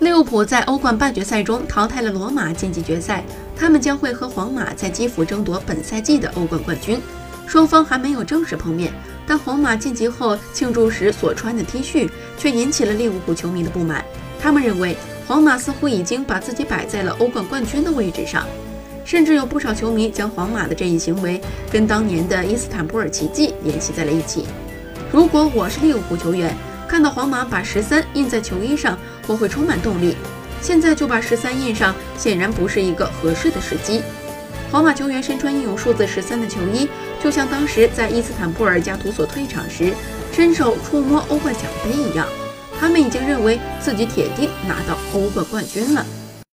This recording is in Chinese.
利物浦在欧冠半决赛中淘汰了罗马晋级决赛，他们将会和皇马在基辅争夺本赛季的欧冠冠军。双方还没有正式碰面，但皇马晋级后庆祝时所穿的 T 恤却引起了利物浦球迷的不满。他们认为皇马似乎已经把自己摆在了欧冠冠军的位置上，甚至有不少球迷将皇马的这一行为跟当年的伊斯坦布尔奇迹联系在了一起。如果我是利物浦球员，看到皇马把十三印在球衣上，我会充满动力。现在就把十三印上，显然不是一个合适的时机。皇马球员身穿印有数字十三的球衣，就像当时在伊斯坦布尔加图索退场时伸手触摸欧冠奖杯一样，他们已经认为自己铁定拿到欧冠冠军了。